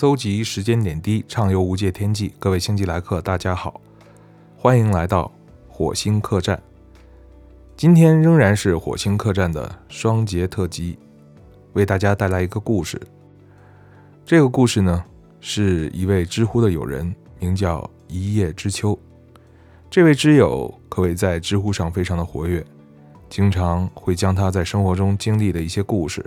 搜集时间点滴，畅游无界天际。各位星际来客，大家好，欢迎来到火星客栈。今天仍然是火星客栈的双节特辑，为大家带来一个故事。这个故事呢，是一位知乎的友人，名叫一叶知秋。这位知友可谓在知乎上非常的活跃，经常会将他在生活中经历的一些故事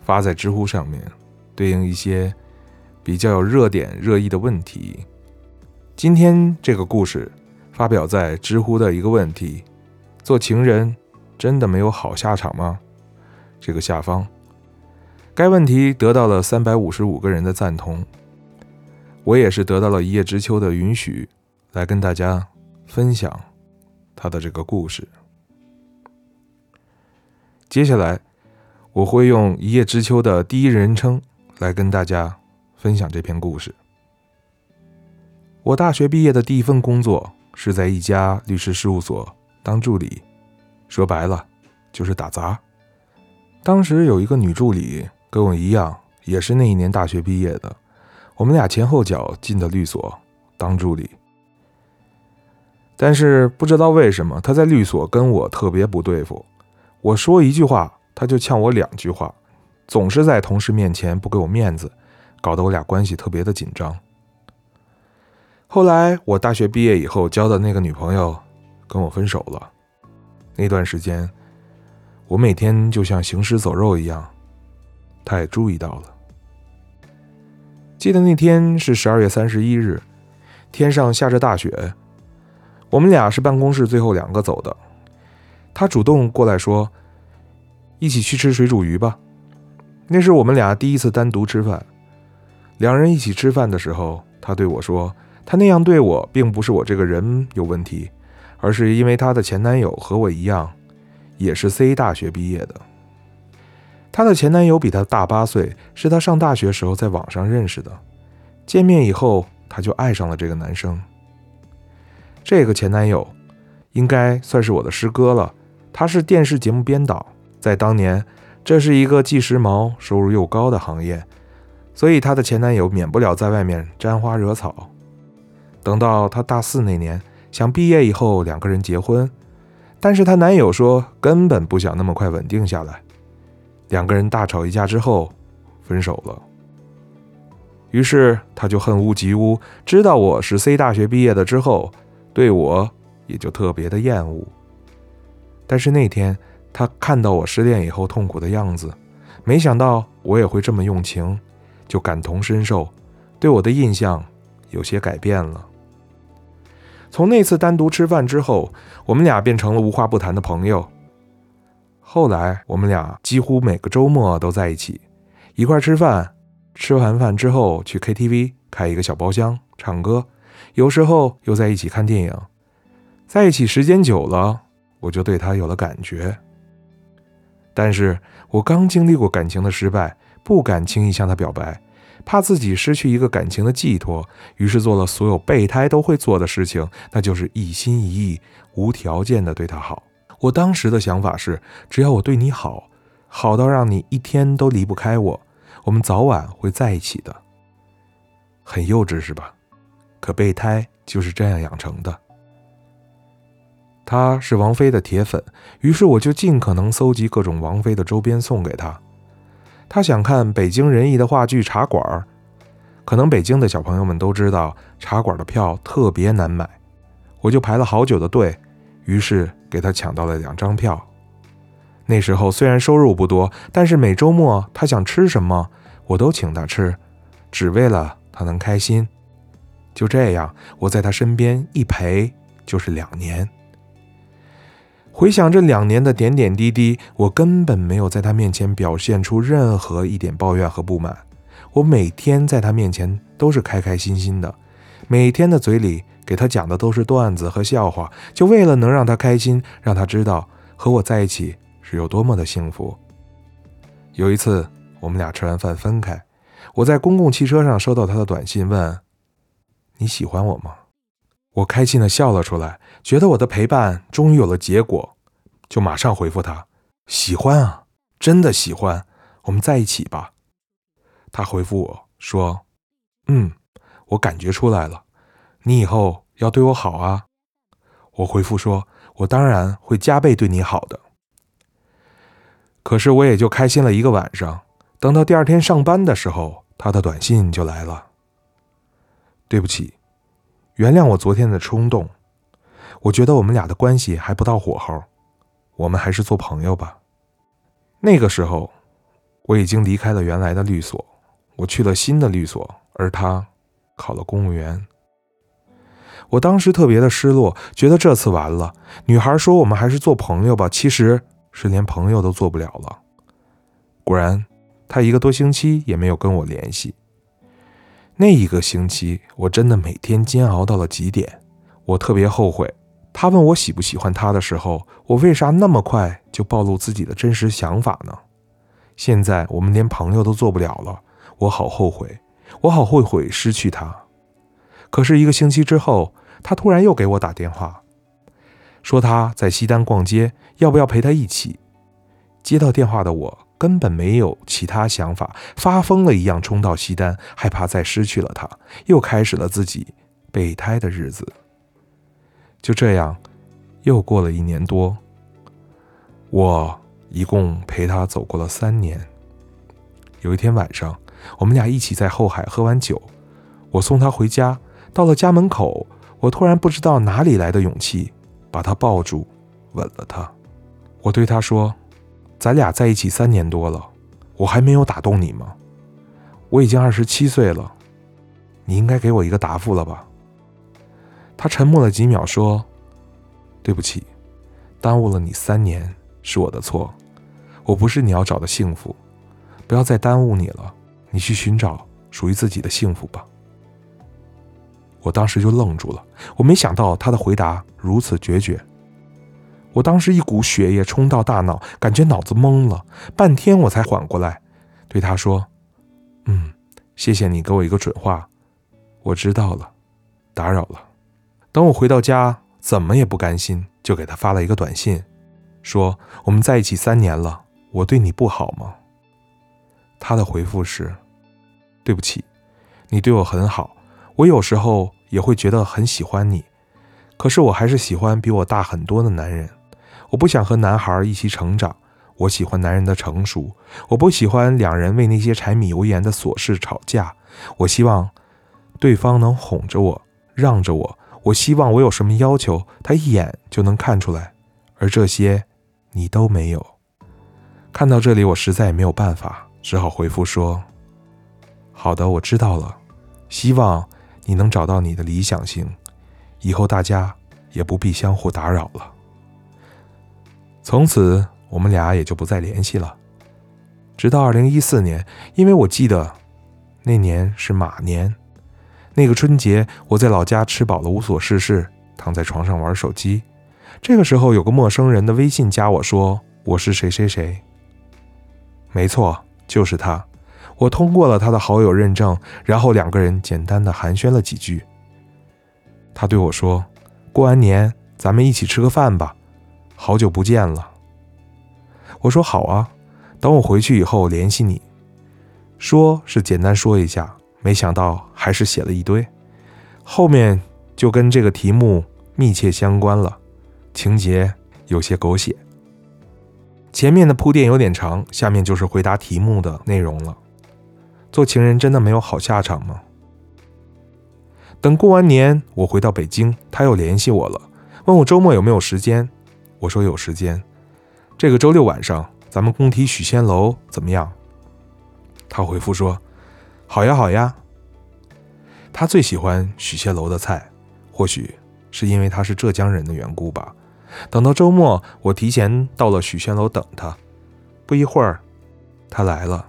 发在知乎上面，对应一些。比较有热点、热议的问题。今天这个故事发表在知乎的一个问题：做情人真的没有好下场吗？这个下方，该问题得到了三百五十五个人的赞同。我也是得到了一叶知秋的允许，来跟大家分享他的这个故事。接下来，我会用一叶知秋的第一人称来跟大家。分享这篇故事。我大学毕业的第一份工作是在一家律师事务所当助理，说白了就是打杂。当时有一个女助理跟我一样，也是那一年大学毕业的，我们俩前后脚进的律所当助理。但是不知道为什么，她在律所跟我特别不对付，我说一句话，她就呛我两句话，总是在同事面前不给我面子。搞得我俩关系特别的紧张。后来我大学毕业以后交的那个女朋友跟我分手了，那段时间我每天就像行尸走肉一样，她也注意到了。记得那天是十二月三十一日，天上下着大雪，我们俩是办公室最后两个走的。她主动过来说：“一起去吃水煮鱼吧。”那是我们俩第一次单独吃饭。两人一起吃饭的时候，他对我说：“他那样对我，并不是我这个人有问题，而是因为他的前男友和我一样，也是 C 大学毕业的。他的前男友比他大八岁，是他上大学时候在网上认识的。见面以后，他就爱上了这个男生。这个前男友应该算是我的师哥了。他是电视节目编导，在当年，这是一个既时髦、收入又高的行业。”所以她的前男友免不了在外面沾花惹草。等到她大四那年，想毕业以后两个人结婚，但是她男友说根本不想那么快稳定下来。两个人大吵一架之后，分手了。于是她就恨屋及乌，知道我是 C 大学毕业的之后，对我也就特别的厌恶。但是那天她看到我失恋以后痛苦的样子，没想到我也会这么用情。就感同身受，对我的印象有些改变了。从那次单独吃饭之后，我们俩变成了无话不谈的朋友。后来，我们俩几乎每个周末都在一起，一块吃饭，吃完饭之后去 KTV 开一个小包厢唱歌，有时候又在一起看电影。在一起时间久了，我就对他有了感觉。但是我刚经历过感情的失败。不敢轻易向他表白，怕自己失去一个感情的寄托，于是做了所有备胎都会做的事情，那就是一心一意、无条件的对他好。我当时的想法是，只要我对你好，好到让你一天都离不开我，我们早晚会在一起的。很幼稚是吧？可备胎就是这样养成的。他是王菲的铁粉，于是我就尽可能搜集各种王菲的周边送给他。他想看北京人艺的话剧《茶馆》，可能北京的小朋友们都知道，《茶馆》的票特别难买，我就排了好久的队，于是给他抢到了两张票。那时候虽然收入不多，但是每周末他想吃什么，我都请他吃，只为了他能开心。就这样，我在他身边一陪就是两年。回想这两年的点点滴滴，我根本没有在他面前表现出任何一点抱怨和不满。我每天在他面前都是开开心心的，每天的嘴里给他讲的都是段子和笑话，就为了能让他开心，让他知道和我在一起是有多么的幸福。有一次，我们俩吃完饭分开，我在公共汽车上收到他的短信，问：“你喜欢我吗？”我开心的笑了出来，觉得我的陪伴终于有了结果，就马上回复他：“喜欢啊，真的喜欢，我们在一起吧。”他回复我说：“嗯，我感觉出来了，你以后要对我好啊。我回复说：“我当然会加倍对你好的。”可是我也就开心了一个晚上。等到第二天上班的时候，他的短信就来了：“对不起，原谅我昨天的冲动。我觉得我们俩的关系还不到火候，我们还是做朋友吧。”那个时候，我已经离开了原来的律所，我去了新的律所，而他考了公务员。我当时特别的失落，觉得这次完了。女孩说：“我们还是做朋友吧。”其实是连朋友都做不了了。果然。他一个多星期也没有跟我联系。那一个星期，我真的每天煎熬到了极点。我特别后悔。他问我喜不喜欢他的时候，我为啥那么快就暴露自己的真实想法呢？现在我们连朋友都做不了了，我好后悔，我好后悔失去他。可是一个星期之后，他突然又给我打电话，说他在西单逛街，要不要陪他一起？接到电话的我。根本没有其他想法，发疯了一样冲到西单，害怕再失去了他，又开始了自己备胎的日子。就这样，又过了一年多。我一共陪他走过了三年。有一天晚上，我们俩一起在后海喝完酒，我送他回家，到了家门口，我突然不知道哪里来的勇气，把他抱住，吻了他。我对他说。咱俩在一起三年多了，我还没有打动你吗？我已经二十七岁了，你应该给我一个答复了吧？他沉默了几秒，说：“对不起，耽误了你三年是我的错，我不是你要找的幸福，不要再耽误你了，你去寻找属于自己的幸福吧。”我当时就愣住了，我没想到他的回答如此决绝。我当时一股血液冲到大脑，感觉脑子懵了，半天我才缓过来，对他说：“嗯，谢谢你给我一个准话，我知道了，打扰了。”等我回到家，怎么也不甘心，就给他发了一个短信，说：“我们在一起三年了，我对你不好吗？”他的回复是：“对不起，你对我很好，我有时候也会觉得很喜欢你，可是我还是喜欢比我大很多的男人。”我不想和男孩一起成长，我喜欢男人的成熟。我不喜欢两人为那些柴米油盐的琐事吵架。我希望对方能哄着我，让着我。我希望我有什么要求，他一眼就能看出来。而这些，你都没有。看到这里，我实在也没有办法，只好回复说：“好的，我知道了。希望你能找到你的理想型，以后大家也不必相互打扰了。”从此，我们俩也就不再联系了。直到二零一四年，因为我记得那年是马年，那个春节，我在老家吃饱了无所事事，躺在床上玩手机。这个时候，有个陌生人的微信加我说：“我是谁谁谁。”没错，就是他。我通过了他的好友认证，然后两个人简单的寒暄了几句。他对我说：“过完年，咱们一起吃个饭吧。”好久不见了，我说好啊，等我回去以后联系你。说是简单说一下，没想到还是写了一堆，后面就跟这个题目密切相关了，情节有些狗血。前面的铺垫有点长，下面就是回答题目的内容了。做情人真的没有好下场吗？等过完年，我回到北京，他又联系我了，问我周末有没有时间。我说有时间，这个周六晚上咱们工体许仙楼怎么样？他回复说：“好呀，好呀。”他最喜欢许仙楼的菜，或许是因为他是浙江人的缘故吧。等到周末，我提前到了许仙楼等他。不一会儿，他来了。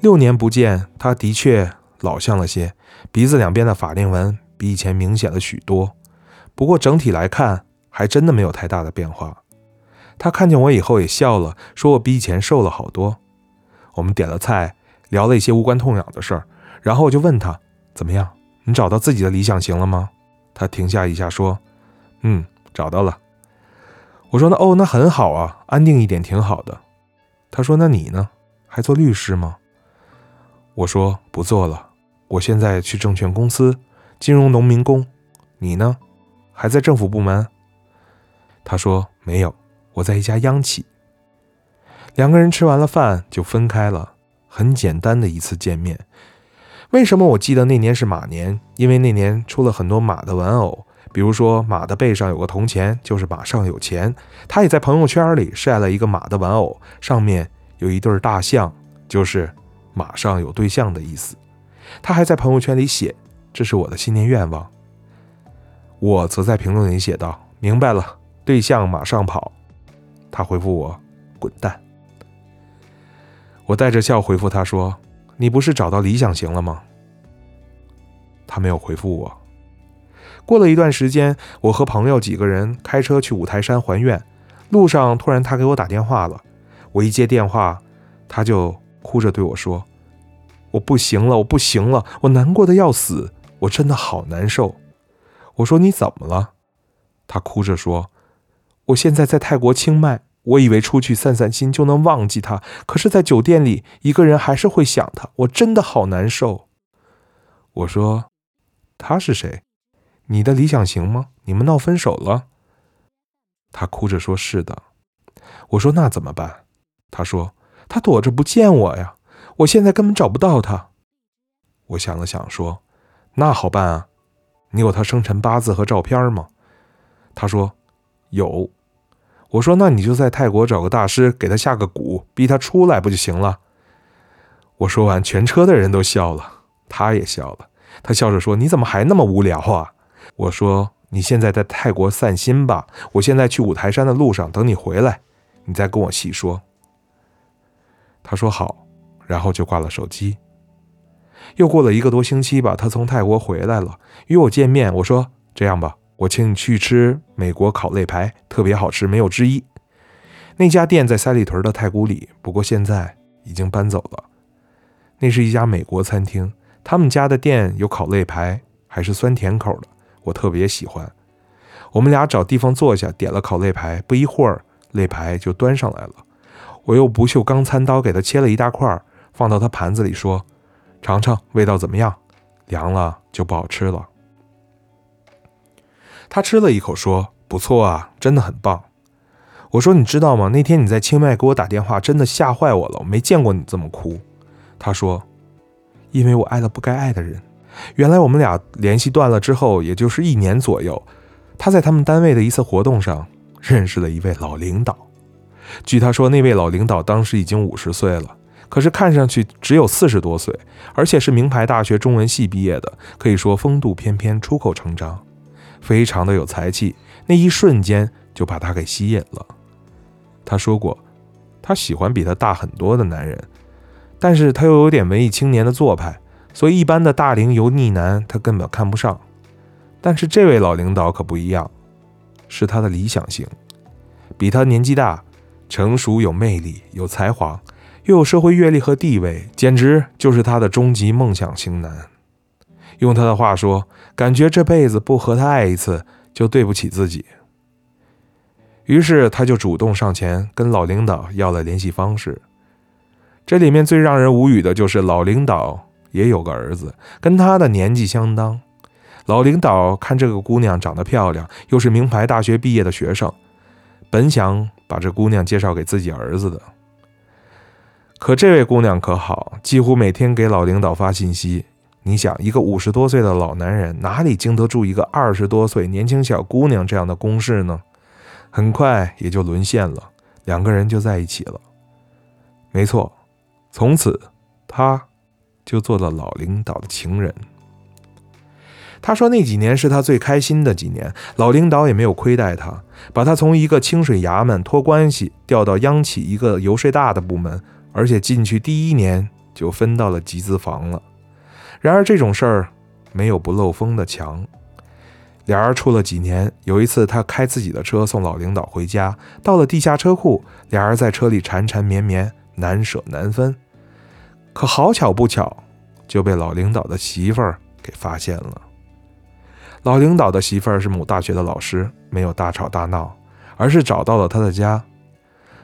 六年不见，他的确老相了些，鼻子两边的法令纹比以前明显了许多。不过整体来看，还真的没有太大的变化。他看见我以后也笑了，说我比以前瘦了好多。我们点了菜，聊了一些无关痛痒的事儿，然后我就问他怎么样，你找到自己的理想型了吗？他停下一下说：“嗯，找到了。”我说：“那哦，那很好啊，安定一点挺好的。”他说：“那你呢？还做律师吗？”我说：“不做了，我现在去证券公司，金融农民工。你呢？还在政府部门？他说没有，我在一家央企。两个人吃完了饭就分开了，很简单的一次见面。为什么我记得那年是马年？因为那年出了很多马的玩偶，比如说马的背上有个铜钱，就是马上有钱。他也在朋友圈里晒了一个马的玩偶，上面有一对大象，就是马上有对象的意思。他还在朋友圈里写：“这是我的新年愿望。”我则在评论里写道：“明白了，对象马上跑。”他回复我：“滚蛋。”我带着笑回复他说。你不是找到理想型了吗？他没有回复我。过了一段时间，我和朋友几个人开车去五台山还愿，路上突然他给我打电话了。我一接电话，他就哭着对我说：“我不行了，我不行了，我难过的要死，我真的好难受。”我说：“你怎么了？”他哭着说：“我现在在泰国清迈。”我以为出去散散心就能忘记他，可是，在酒店里，一个人还是会想他。我真的好难受。我说：“他是谁？你的理想型吗？你们闹分手了？”他哭着说：“是的。”我说：“那怎么办？”他说：“他躲着不见我呀，我现在根本找不到他。”我想了想说：“那好办啊，你有他生辰八字和照片吗？”他说：“有。”我说：“那你就在泰国找个大师给他下个蛊，逼他出来不就行了？”我说完，全车的人都笑了，他也笑了。他笑着说：“你怎么还那么无聊啊？”我说：“你现在在泰国散心吧，我现在去五台山的路上等你回来，你再跟我细说。”他说好，然后就挂了手机。又过了一个多星期吧，他从泰国回来了，与我见面。我说：“这样吧。”我请你去吃美国烤肋排，特别好吃，没有之一。那家店在三里屯的太古里，不过现在已经搬走了。那是一家美国餐厅，他们家的店有烤肋排，还是酸甜口的，我特别喜欢。我们俩找地方坐下，点了烤肋排，不一会儿肋排就端上来了。我用不锈钢餐刀给他切了一大块，放到他盘子里，说：“尝尝，味道怎么样？凉了就不好吃了。”他吃了一口，说：“不错啊，真的很棒。”我说：“你知道吗？那天你在清迈给我打电话，真的吓坏我了。我没见过你这么哭。”他说：“因为我爱了不该爱的人。”原来我们俩联系断了之后，也就是一年左右，他在他们单位的一次活动上认识了一位老领导。据他说，那位老领导当时已经五十岁了，可是看上去只有四十多岁，而且是名牌大学中文系毕业的，可以说风度翩翩，出口成章。非常的有才气，那一瞬间就把他给吸引了。他说过，他喜欢比他大很多的男人，但是他又有点文艺青年的做派，所以一般的大龄油腻男他根本看不上。但是这位老领导可不一样，是他的理想型，比他年纪大、成熟、有魅力、有才华，又有社会阅历和地位，简直就是他的终极梦想型男。用他的话说，感觉这辈子不和他爱一次就对不起自己。于是他就主动上前跟老领导要了联系方式。这里面最让人无语的就是老领导也有个儿子，跟他的年纪相当。老领导看这个姑娘长得漂亮，又是名牌大学毕业的学生，本想把这姑娘介绍给自己儿子的。可这位姑娘可好，几乎每天给老领导发信息。你想，一个五十多岁的老男人哪里经得住一个二十多岁年轻小姑娘这样的攻势呢？很快也就沦陷了，两个人就在一起了。没错，从此他就做了老领导的情人。他说那几年是他最开心的几年，老领导也没有亏待他，把他从一个清水衙门托关系调到央企一个游说大的部门，而且进去第一年就分到了集资房了。然而这种事儿没有不漏风的墙。俩人处了几年，有一次他开自己的车送老领导回家，到了地下车库，俩人在车里缠缠绵绵，难舍难分。可好巧不巧，就被老领导的媳妇儿给发现了。老领导的媳妇儿是某大学的老师，没有大吵大闹，而是找到了他的家，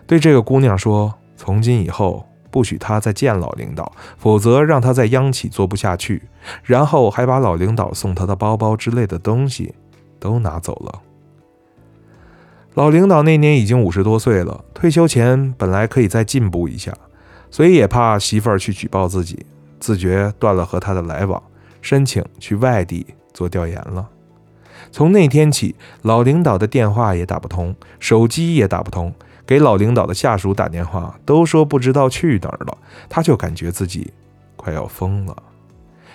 对这个姑娘说：“从今以后，不许他再见老领导，否则让他在央企做不下去。然后还把老领导送他的包包之类的东西都拿走了。老领导那年已经五十多岁了，退休前本来可以再进步一下，所以也怕媳妇儿去举报自己，自觉断了和他的来往，申请去外地做调研了。从那天起，老领导的电话也打不通，手机也打不通。给老领导的下属打电话，都说不知道去哪儿了。他就感觉自己快要疯了。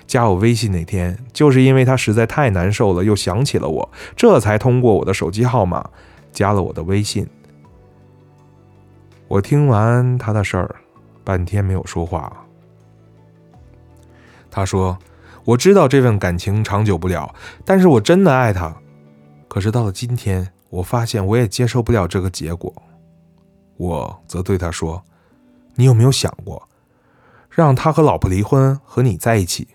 加我微信那天，就是因为他实在太难受了，又想起了我，这才通过我的手机号码加了我的微信。我听完他的事儿，半天没有说话。他说：“我知道这份感情长久不了，但是我真的爱他。可是到了今天，我发现我也接受不了这个结果。”我则对他说：“你有没有想过，让他和老婆离婚，和你在一起？”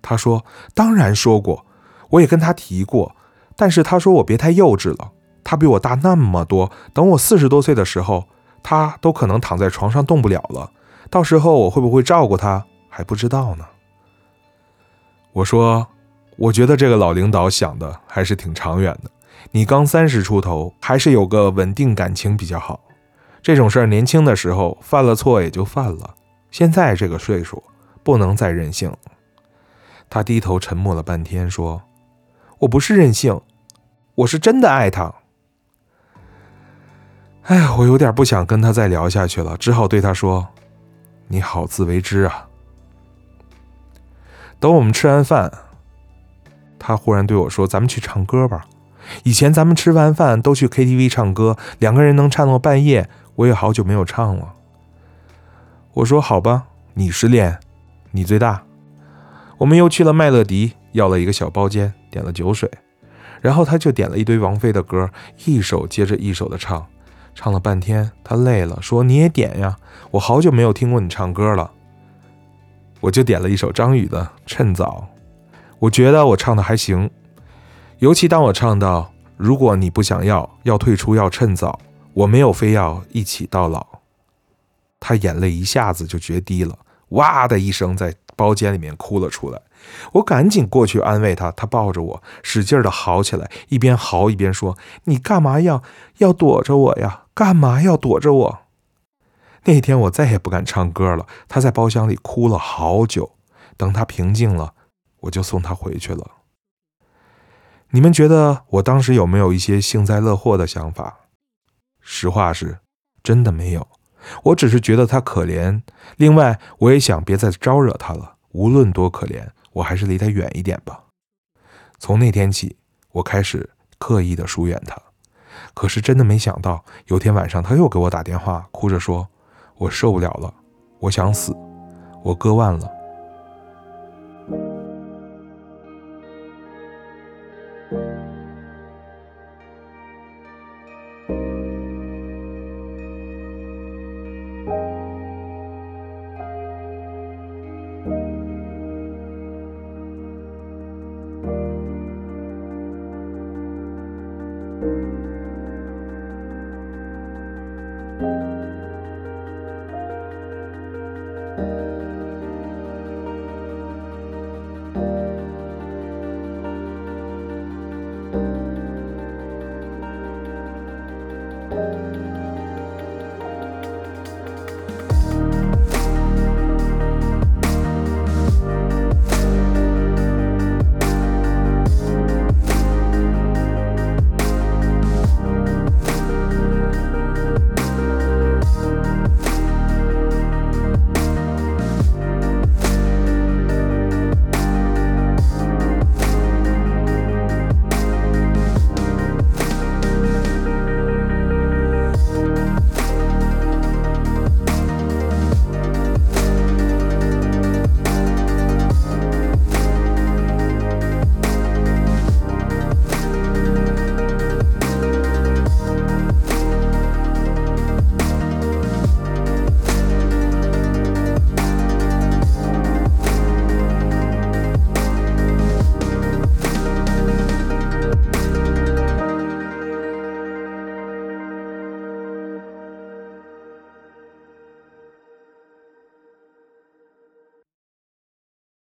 他说：“当然说过，我也跟他提过，但是他说我别太幼稚了。他比我大那么多，等我四十多岁的时候，他都可能躺在床上动不了了。到时候我会不会照顾他还不知道呢。”我说：“我觉得这个老领导想的还是挺长远的。你刚三十出头，还是有个稳定感情比较好。”这种事儿，年轻的时候犯了错也就犯了。现在这个岁数，不能再任性。他低头沉默了半天，说：“我不是任性，我是真的爱他。”哎，我有点不想跟他再聊下去了，只好对他说：“你好自为之啊。”等我们吃完饭，他忽然对我说：“咱们去唱歌吧。以前咱们吃完饭都去 KTV 唱歌，两个人能唱到半夜。”我也好久没有唱了。我说好吧，你失恋，你最大。我们又去了麦乐迪，要了一个小包间，点了酒水，然后他就点了一堆王菲的歌，一首接着一首的唱，唱了半天，他累了，说你也点呀，我好久没有听过你唱歌了。我就点了一首张宇的《趁早》，我觉得我唱的还行，尤其当我唱到“如果你不想要，要退出，要趁早”。我没有非要一起到老，他眼泪一下子就决堤了，哇的一声在包间里面哭了出来。我赶紧过去安慰他，他抱着我使劲的嚎起来，一边嚎一边说：“你干嘛要要躲着我呀？干嘛要躲着我？”那天我再也不敢唱歌了。他在包厢里哭了好久，等他平静了，我就送他回去了。你们觉得我当时有没有一些幸灾乐祸的想法？实话是，真的没有。我只是觉得他可怜。另外，我也想别再招惹他了。无论多可怜，我还是离他远一点吧。从那天起，我开始刻意的疏远他。可是真的没想到，有天晚上他又给我打电话，哭着说：“我受不了了，我想死，我割腕了。”